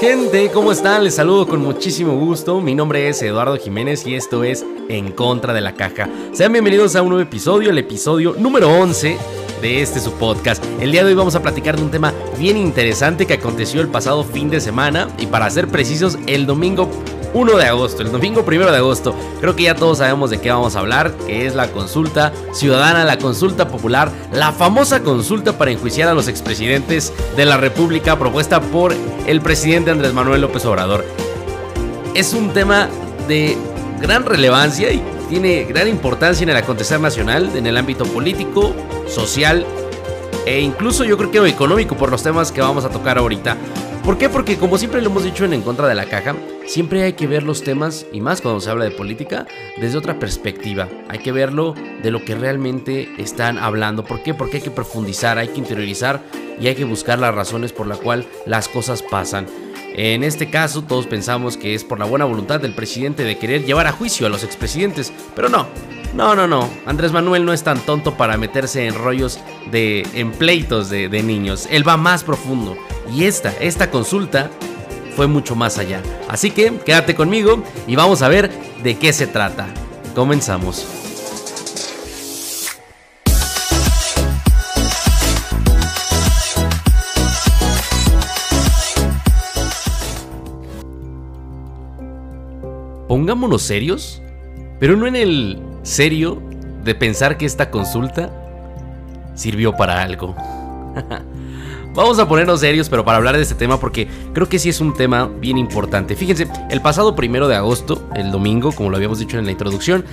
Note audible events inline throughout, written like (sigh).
Gente, ¿cómo están? Les saludo con muchísimo gusto. Mi nombre es Eduardo Jiménez y esto es En Contra de la Caja. Sean bienvenidos a un nuevo episodio, el episodio número 11 de este su podcast. El día de hoy vamos a platicar de un tema bien interesante que aconteció el pasado fin de semana y para ser precisos, el domingo 1 de agosto, el domingo 1 de agosto. Creo que ya todos sabemos de qué vamos a hablar, que es la consulta ciudadana, la consulta popular, la famosa consulta para enjuiciar a los expresidentes de la República propuesta por el presidente Andrés Manuel López Obrador. Es un tema de gran relevancia y tiene gran importancia en el acontecer nacional, en el ámbito político, social e incluso yo creo que económico por los temas que vamos a tocar ahorita. ¿Por qué? Porque como siempre lo hemos dicho en En contra de la caja, siempre hay que ver los temas, y más cuando se habla de política, desde otra perspectiva. Hay que verlo de lo que realmente están hablando. ¿Por qué? Porque hay que profundizar, hay que interiorizar y hay que buscar las razones por las cuales las cosas pasan. En este caso, todos pensamos que es por la buena voluntad del presidente de querer llevar a juicio a los expresidentes, pero no, no, no, no. Andrés Manuel no es tan tonto para meterse en rollos de en pleitos de, de niños. Él va más profundo. Y esta, esta consulta fue mucho más allá. Así que quédate conmigo y vamos a ver de qué se trata. Comenzamos. Pongámonos serios, pero no en el serio de pensar que esta consulta sirvió para algo. (laughs) Vamos a ponernos serios, pero para hablar de este tema, porque creo que sí es un tema bien importante. Fíjense, el pasado primero de agosto, el domingo, como lo habíamos dicho en la introducción,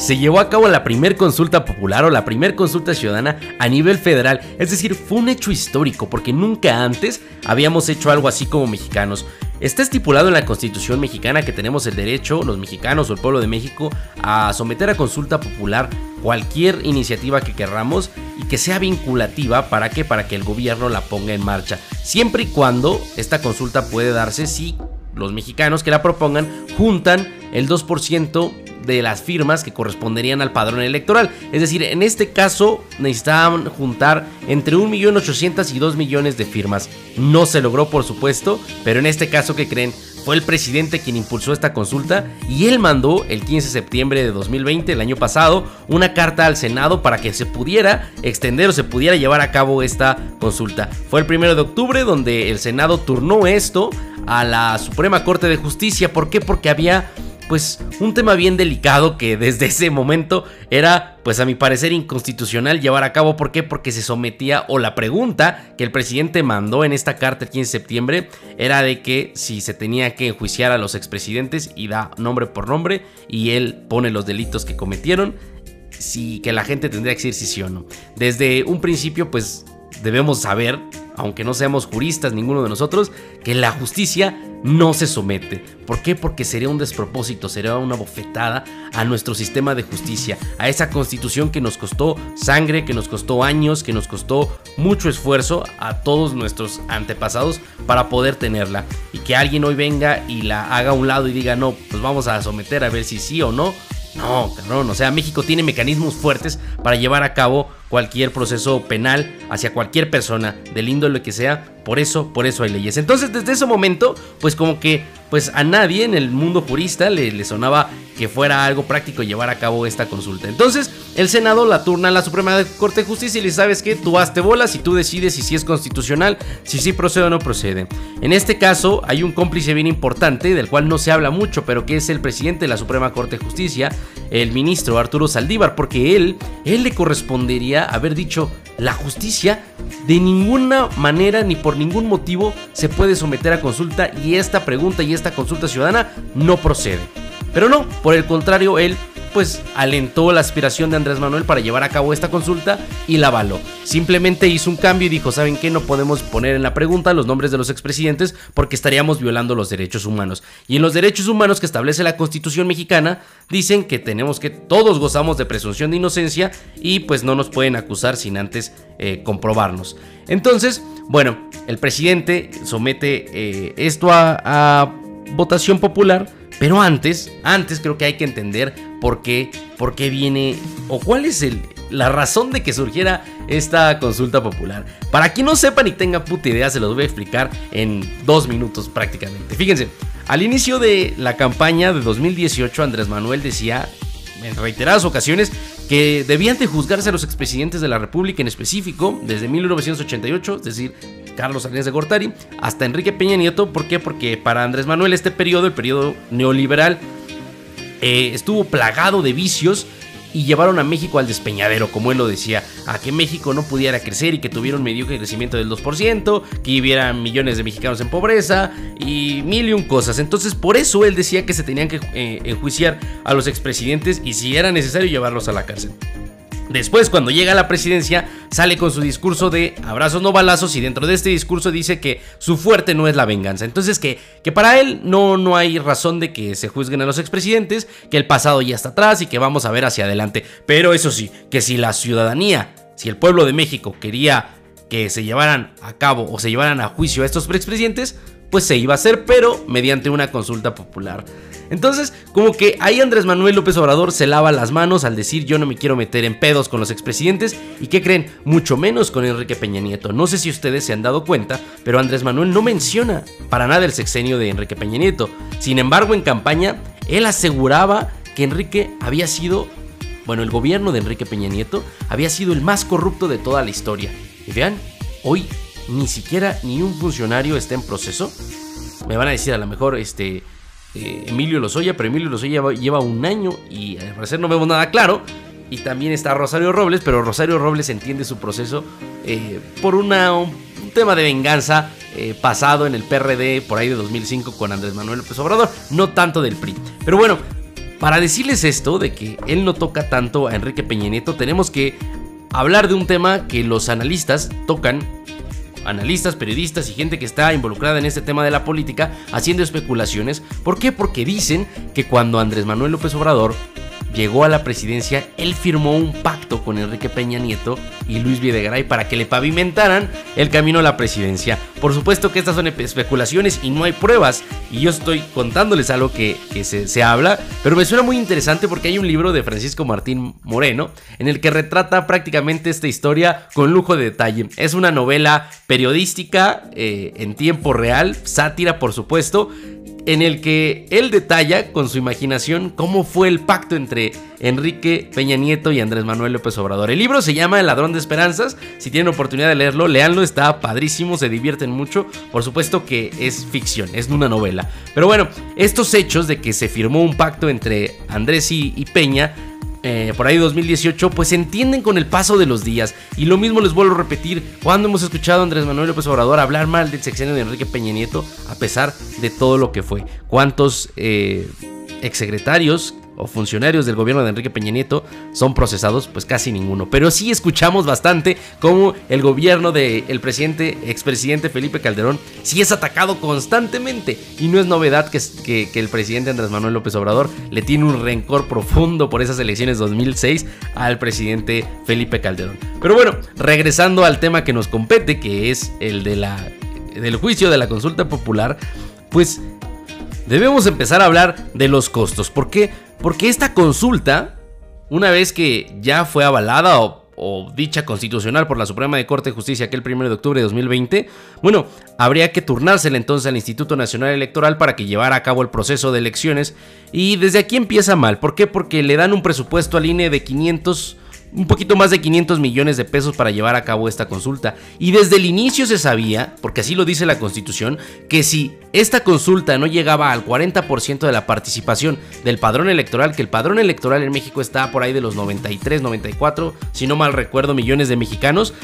se llevó a cabo la primer consulta popular o la primer consulta ciudadana a nivel federal. Es decir, fue un hecho histórico porque nunca antes habíamos hecho algo así como mexicanos. Está estipulado en la Constitución mexicana que tenemos el derecho, los mexicanos o el pueblo de México, a someter a consulta popular cualquier iniciativa que querramos y que sea vinculativa para que para que el gobierno la ponga en marcha, siempre y cuando esta consulta puede darse si los mexicanos que la propongan juntan el 2% de las firmas que corresponderían al padrón electoral. Es decir, en este caso necesitaban juntar entre 1.800.000 y 2 millones de firmas. No se logró, por supuesto, pero en este caso, que creen? Fue el presidente quien impulsó esta consulta y él mandó el 15 de septiembre de 2020, el año pasado, una carta al Senado para que se pudiera extender o se pudiera llevar a cabo esta consulta. Fue el primero de octubre donde el Senado turnó esto a la Suprema Corte de Justicia. ¿Por qué? Porque había pues un tema bien delicado que desde ese momento era, pues a mi parecer, inconstitucional llevar a cabo. ¿Por qué? Porque se sometía, o la pregunta que el presidente mandó en esta carta el 15 de septiembre era de que si se tenía que enjuiciar a los expresidentes y da nombre por nombre y él pone los delitos que cometieron, si que la gente tendría que decir si sí o no. Desde un principio, pues debemos saber, aunque no seamos juristas ninguno de nosotros, que la justicia no se somete. ¿Por qué? Porque sería un despropósito, sería una bofetada a nuestro sistema de justicia, a esa constitución que nos costó sangre, que nos costó años, que nos costó mucho esfuerzo a todos nuestros antepasados para poder tenerla. Y que alguien hoy venga y la haga a un lado y diga, no, pues vamos a someter a ver si sí o no. No, cabrón, o sea, México tiene mecanismos fuertes para llevar a cabo cualquier proceso penal hacia cualquier persona, del índole que sea, por eso, por eso hay leyes. Entonces, desde ese momento, pues como que pues a nadie en el mundo jurista le, le, sonaba que fuera algo práctico llevar a cabo esta consulta. Entonces, el Senado la turna a la Suprema Corte de Justicia y le sabes que tú hazte bolas y tú decides si sí es constitucional, si sí procede o no procede. En este caso, hay un cómplice bien importante, del cual no se habla mucho, pero que es el presidente de la Suprema Corte de Justicia, el ministro Arturo Saldívar, porque él, él le correspondería haber dicho, la justicia de ninguna manera ni por ningún motivo se puede someter a consulta y esta pregunta y esta consulta ciudadana no procede. Pero no, por el contrario, él pues alentó la aspiración de Andrés Manuel para llevar a cabo esta consulta y la avaló. Simplemente hizo un cambio y dijo, ¿saben qué? No podemos poner en la pregunta los nombres de los expresidentes porque estaríamos violando los derechos humanos. Y en los derechos humanos que establece la Constitución mexicana, dicen que tenemos que, todos gozamos de presunción de inocencia y pues no nos pueden acusar sin antes eh, comprobarnos. Entonces, bueno, el presidente somete eh, esto a votación popular pero antes, antes creo que hay que entender por qué, por qué viene o cuál es la razón de que surgiera esta consulta popular. Para quien no sepa ni tenga puta idea, se los voy a explicar en dos minutos prácticamente. Fíjense, al inicio de la campaña de 2018, Andrés Manuel decía en reiteradas ocasiones que debían de juzgarse a los expresidentes de la República en específico desde 1988, es decir, Carlos Salinas de Gortari, hasta Enrique Peña Nieto. ¿Por qué? Porque para Andrés Manuel este periodo, el periodo neoliberal, eh, estuvo plagado de vicios y llevaron a México al despeñadero, como él lo decía, a que México no pudiera crecer y que tuviera un mediocre crecimiento del 2%, que hubiera millones de mexicanos en pobreza y mil y un cosas. Entonces, por eso él decía que se tenían que eh, enjuiciar a los expresidentes y si era necesario llevarlos a la cárcel. Después, cuando llega a la presidencia, sale con su discurso de abrazos no balazos y dentro de este discurso dice que su fuerte no es la venganza. Entonces, que, que para él no, no hay razón de que se juzguen a los expresidentes, que el pasado ya está atrás y que vamos a ver hacia adelante. Pero eso sí, que si la ciudadanía, si el pueblo de México quería que se llevaran a cabo o se llevaran a juicio a estos expresidentes, pues se iba a hacer, pero mediante una consulta popular. Entonces, como que ahí Andrés Manuel López Obrador se lava las manos al decir yo no me quiero meter en pedos con los expresidentes y que creen, mucho menos con Enrique Peña Nieto. No sé si ustedes se han dado cuenta, pero Andrés Manuel no menciona para nada el sexenio de Enrique Peña Nieto. Sin embargo, en campaña, él aseguraba que Enrique había sido, bueno, el gobierno de Enrique Peña Nieto había sido el más corrupto de toda la historia. Y vean, hoy ni siquiera ni un funcionario está en proceso. Me van a decir a lo mejor, este, eh, Emilio Lozoya, pero Emilio Lozoya lleva, un año y al parecer no vemos nada claro. Y también está Rosario Robles, pero Rosario Robles entiende su proceso eh, por un tema de venganza eh, pasado en el PRD por ahí de 2005 con Andrés Manuel López Obrador, no tanto del PRI. Pero bueno, para decirles esto de que él no toca tanto a Enrique Peña Nieto, tenemos que hablar de un tema que los analistas tocan analistas, periodistas y gente que está involucrada en este tema de la política haciendo especulaciones. ¿Por qué? Porque dicen que cuando Andrés Manuel López Obrador llegó a la presidencia, él firmó un pacto con Enrique Peña Nieto y Luis Videgaray para que le pavimentaran el camino a la presidencia. Por supuesto que estas son especulaciones y no hay pruebas, y yo estoy contándoles algo que, se, se, habla, pero me suena muy interesante porque hay un libro de Francisco Martín Moreno en el que retrata prácticamente esta historia con lujo de detalle. Es una novela periodística eh, en tiempo real, sátira por supuesto, en el que él detalla con su imaginación cómo fue el pacto entre Enrique Peña Nieto y Andrés Manuel López Obrador. El libro se llama El ladrón de esperanzas, si tienen oportunidad de leerlo, leanlo, está padrísimo, se divierten mucho, por supuesto que es ficción, es una novela. Pero bueno, estos hechos de que se firmó un pacto entre Andrés y, y Peña eh, por ahí 2018, pues se entienden con el paso de los días. Y lo mismo les vuelvo a repetir, cuando hemos escuchado a Andrés Manuel López Obrador hablar mal del sexenio de Enrique Peña Nieto, a pesar de todo lo que fue. ¿Cuántos eh, exsecretarios o funcionarios del gobierno de Enrique Peña Nieto son procesados, pues casi ninguno. Pero sí escuchamos bastante cómo el gobierno del presidente, expresidente Felipe Calderón, sí es atacado constantemente. Y no es novedad que, que, que, el presidente Andrés Manuel López Obrador le tiene un rencor profundo por esas elecciones 2006 al presidente Felipe Calderón. Pero bueno, regresando al tema que nos compete, que es el de la, del juicio de la consulta popular, pues debemos empezar a hablar de los costos. ¿Por qué? Porque esta consulta, una vez que ya fue avalada o, dicha constitucional por la Suprema de Corte de Justicia aquel 1 de octubre de 2020, bueno, habría que turnársela entonces al Instituto Nacional Electoral para que llevara a cabo el proceso de elecciones. Y desde aquí empieza mal. ¿Por qué? Porque le dan un presupuesto al INE de 500 un poquito más de 500 millones de pesos para llevar a cabo esta consulta. Y desde el inicio se sabía, porque así lo dice la Constitución, que si esta consulta no llegaba al 40% de la participación del padrón electoral, que el padrón electoral en México está por ahí de los 93, 94, si no mal recuerdo, millones de mexicanos,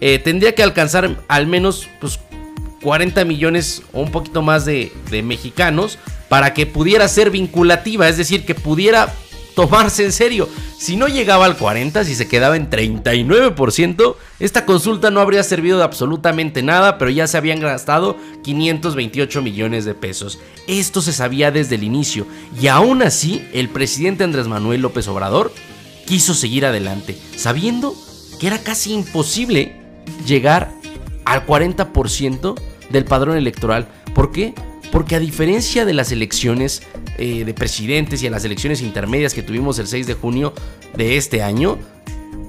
eh, tendría que alcanzar al menos pues, 40 millones o un poquito más de, de mexicanos para que pudiera ser vinculativa, es decir, que pudiera tomarse en serio. Si no llegaba al 40, si se quedaba en 39%, esta consulta no habría servido de absolutamente nada, pero ya se habían gastado 528 millones de pesos. Esto se sabía desde el inicio, y aún así el presidente Andrés Manuel López Obrador quiso seguir adelante, sabiendo que era casi imposible llegar al 40% del padrón electoral. ¿Por qué? Porque a diferencia de las elecciones eh, de presidentes y a las elecciones intermedias que tuvimos el 6 de junio de este año,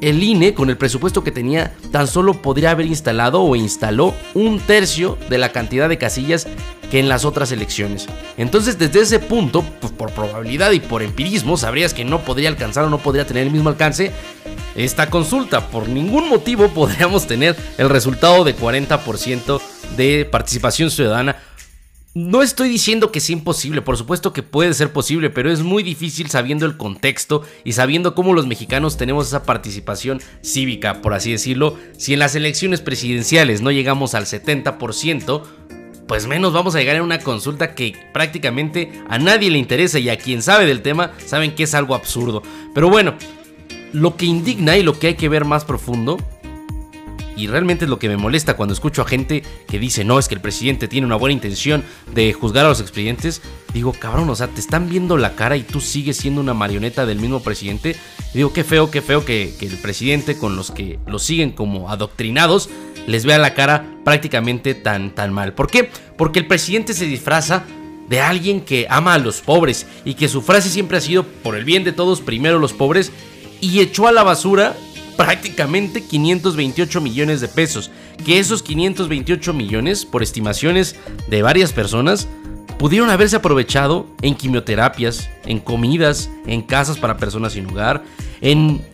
el INE, con el presupuesto que tenía, tan solo podría haber instalado o instaló un tercio de la cantidad de casillas que en las otras elecciones. Entonces, desde ese punto, pues por probabilidad y por empirismo, sabrías que no podría alcanzar o no podría tener el mismo alcance esta consulta. Por ningún motivo (laughs) podríamos tener el resultado de 40% de participación ciudadana no estoy diciendo que sea imposible, por supuesto que puede ser posible, pero es muy difícil sabiendo el contexto y sabiendo cómo los mexicanos tenemos esa participación cívica, por así decirlo. Si en las elecciones presidenciales no llegamos al 70%, pues menos vamos a llegar a una consulta que prácticamente a nadie le interesa y a quien sabe del tema saben que es algo absurdo. Pero bueno, lo que indigna y lo que hay que ver más profundo y realmente es lo que me molesta cuando escucho a gente que dice, no, es que el presidente tiene una buena intención de juzgar a los expedientes. Digo, cabrón, o sea, te están viendo la cara y tú sigues siendo una marioneta del mismo presidente. digo, qué feo, qué feo que, que el presidente con los que lo siguen como adoctrinados les vea la cara prácticamente tan, tan mal. ¿Por qué? Porque el presidente se disfraza de alguien que ama a los pobres y que su frase siempre ha sido por el bien de todos, primero los pobres, y echó a la basura prácticamente 528 millones de pesos. Que esos 528 millones, por estimaciones de varias personas, pudieron haberse aprovechado en quimioterapias, en comidas, en casas para personas sin hogar, en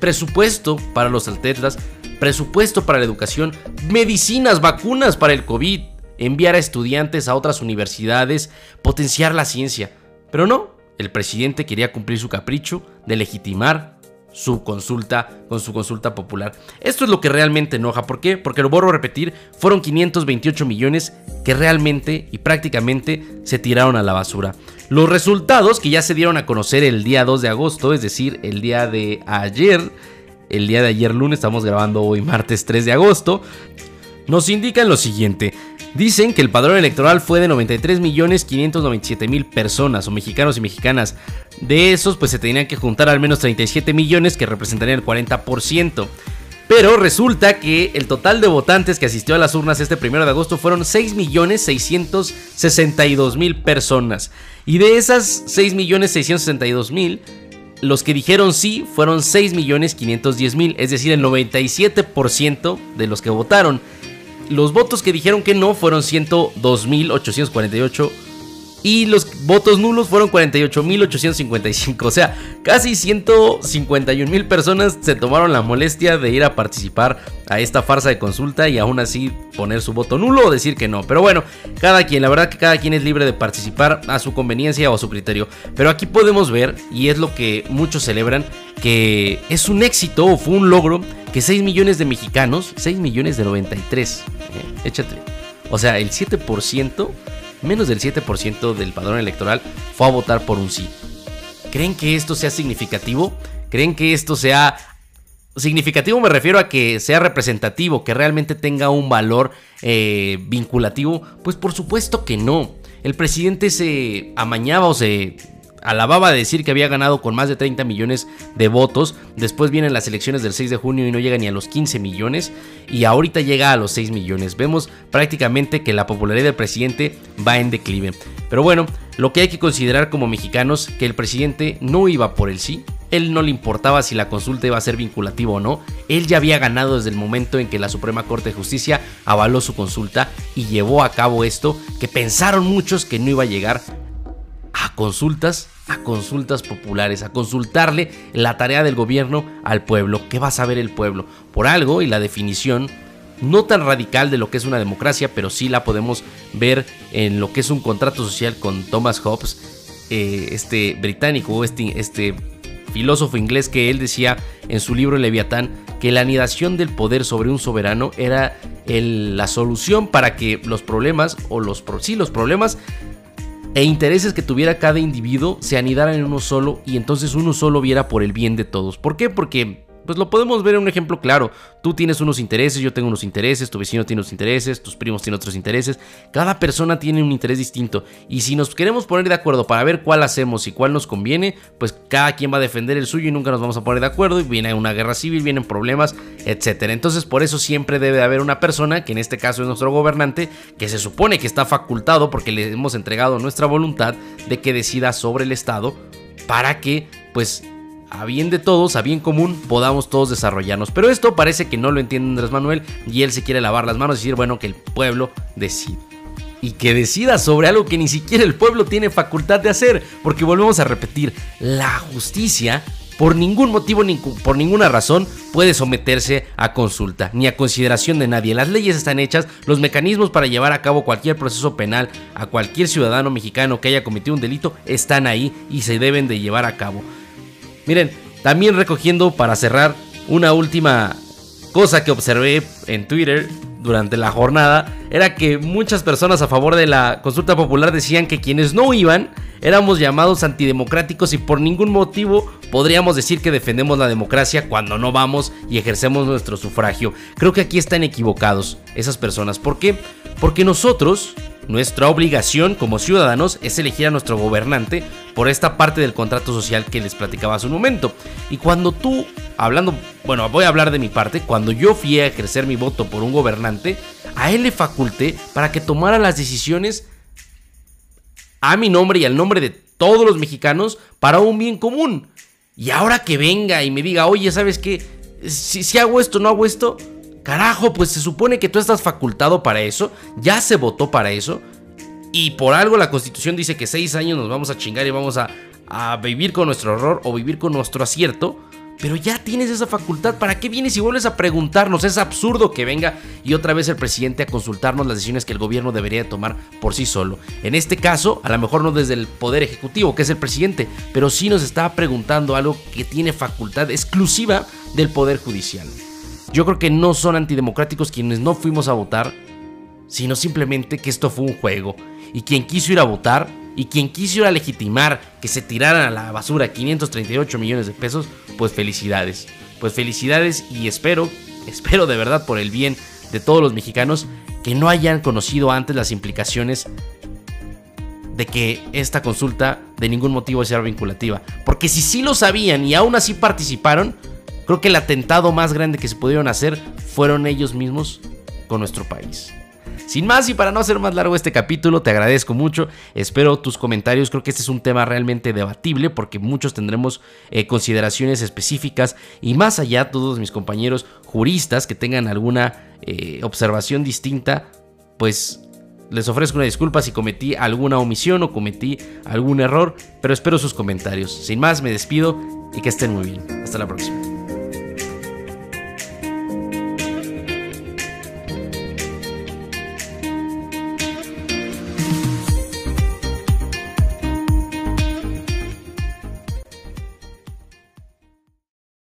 presupuesto para los altetras, presupuesto para la educación, medicinas, vacunas para el COVID, enviar a estudiantes a otras universidades, potenciar la ciencia. Pero no, el presidente quería cumplir su capricho de legitimar su consulta con su consulta popular. Esto es lo que realmente enoja. ¿Por qué? Porque lo vuelvo a repetir, fueron 528 millones que realmente y prácticamente se tiraron a la basura. Los resultados que ya se dieron a conocer el día 2 de agosto, es decir, el día de ayer, el día de ayer lunes, estamos grabando hoy martes 3 de agosto, nos indican lo siguiente. Dicen que el padrón electoral fue de 93.597.000 personas o mexicanos y mexicanas. De esos, pues se tenían que juntar al menos 37 millones que representarían el 40%. Pero resulta que el total de votantes que asistió a las urnas este primero de agosto fueron 6.662.000 personas. Y de esas 6.662.000, los que dijeron sí fueron 6.510.000, es decir, el 97% de los que votaron. Los votos que dijeron que no fueron 102.848 y los votos nulos fueron 48.855. O sea, casi 151.000 personas se tomaron la molestia de ir a participar a esta farsa de consulta y aún así poner su voto nulo o decir que no. Pero bueno, cada quien, la verdad que cada quien es libre de participar a su conveniencia o a su criterio. Pero aquí podemos ver, y es lo que muchos celebran, que es un éxito o fue un logro que 6 millones de mexicanos, 6 millones de 93, eh, échate. O sea, el 7% menos del 7% del padrón electoral fue a votar por un sí. ¿Creen que esto sea significativo? ¿Creen que esto sea significativo? Me refiero a que sea representativo, que realmente tenga un valor eh, vinculativo. Pues por supuesto que no. El presidente se amañaba o se alababa de decir que había ganado con más de 30 millones de votos. Después vienen las elecciones del 6 de junio y no llega ni a los 15 millones. Y ahorita llega a los 6 millones. Vemos prácticamente que la popularidad del presidente va en declive. Pero bueno, lo que hay que considerar como mexicanos que el presidente no iba por el sí. Él no le importaba si la consulta iba a ser vinculativa o no. Él ya había ganado desde el momento en que la Suprema Corte de Justicia avaló su consulta y llevó a cabo esto que pensaron muchos que no iba a llegar a consultas, a consultas populares, a consultarle la tarea del gobierno al pueblo. ¿Qué va a saber el pueblo? Por algo y la definición no tan radical de lo que es una democracia, pero sí la podemos ver en lo que es un contrato social con Thomas Hobbes, eh, este británico, este, este filósofo inglés que él decía en su libro Leviatán que la anidación del poder sobre un soberano era la solución para que los problemas o los, sí, los problemas e intereses que tuviera cada individuo se anidaran en uno solo y entonces uno solo viera por el bien de todos. ¿Por qué? Porque pues lo podemos ver en un ejemplo claro. Tú tienes unos intereses, yo tengo unos intereses, tu vecino tiene unos intereses, tus primos tienen otros intereses. Cada persona tiene un interés distinto. Y si nos queremos poner de acuerdo para ver cuál hacemos y cuál nos conviene, pues cada quien va a defender el suyo y nunca nos vamos a poner de acuerdo. Y viene una guerra civil, vienen problemas, etc. Entonces por eso siempre debe haber una persona, que en este caso es nuestro gobernante, que se supone que está facultado porque le hemos entregado nuestra voluntad de que decida sobre el Estado para que pues a bien de todos, a bien común, podamos todos desarrollarnos. Pero esto parece que no lo entiende Andrés Manuel y él se quiere lavar las manos y decir, bueno, que el pueblo decide. Y que decida sobre algo que ni siquiera el pueblo tiene facultad de hacer. Porque volvemos a repetir, la justicia por ningún motivo ni por ninguna razón puede someterse a consulta ni a consideración de nadie. Las leyes están hechas, los mecanismos para llevar a cabo cualquier proceso penal a cualquier ciudadano mexicano que haya cometido un delito están ahí y se deben de llevar a cabo. Miren, también recogiendo para cerrar una última cosa que observé en Twitter durante la jornada era que muchas personas a favor de la consulta popular decían que quienes no iban éramos llamados antidemocráticos y por ningún motivo podríamos decir que defendemos la democracia cuando no vamos y ejercemos nuestro sufragio. Creo que aquí están equivocados esas personas. ¿Por qué? Porque nosotros nuestra obligación como ciudadanos es elegir a nuestro gobernante por esta parte del contrato social que les platicaba hace un momento. Y cuando tú, hablando, bueno, voy a hablar de mi parte, cuando yo fui a ejercer mi voto por un gobernante, a él le faculté para que tomara las decisiones a mi nombre y al nombre de todos los mexicanos para un bien común. Y ahora que venga y me diga, oye, ¿sabes qué? Si, si hago esto, no hago esto, Carajo, pues se supone que tú estás facultado para eso, ya se votó para eso, y por algo la constitución dice que seis años nos vamos a chingar y vamos a, vivir con nuestro error o vivir con nuestro acierto. Pero ya tienes esa facultad, ¿para qué vienes y vuelves a preguntarnos? Es absurdo que venga y otra vez el presidente a consultarnos las decisiones que el gobierno debería tomar por sí solo. En este caso, a lo mejor no desde el poder ejecutivo, que es el presidente, pero sí nos está preguntando algo que tiene facultad exclusiva del poder judicial. Yo creo que no son antidemocráticos quienes no fuimos a votar, sino simplemente que esto fue un juego. Y quien quiso ir a votar y quien quiso ir a legitimar que se tiraran a la basura 538 millones de pesos, pues felicidades. Pues felicidades y espero, espero de verdad por el bien de todos los mexicanos que no hayan conocido antes las implicaciones de que esta consulta de ningún motivo sea vinculativa. Porque si sí lo sabían y aún así participaron, Creo que el atentado más grande que se pudieron hacer fueron ellos mismos con nuestro país. Sin más y para no hacer más largo este capítulo, te agradezco mucho. Espero tus comentarios. Creo que este es un tema realmente debatible porque muchos tendremos eh, consideraciones específicas y más allá, todos mis compañeros juristas que tengan alguna eh, observación distinta, pues les ofrezco una disculpa si cometí alguna omisión o cometí algún error, pero espero sus comentarios. Sin más, me despido y que estén muy bien. Hasta la próxima.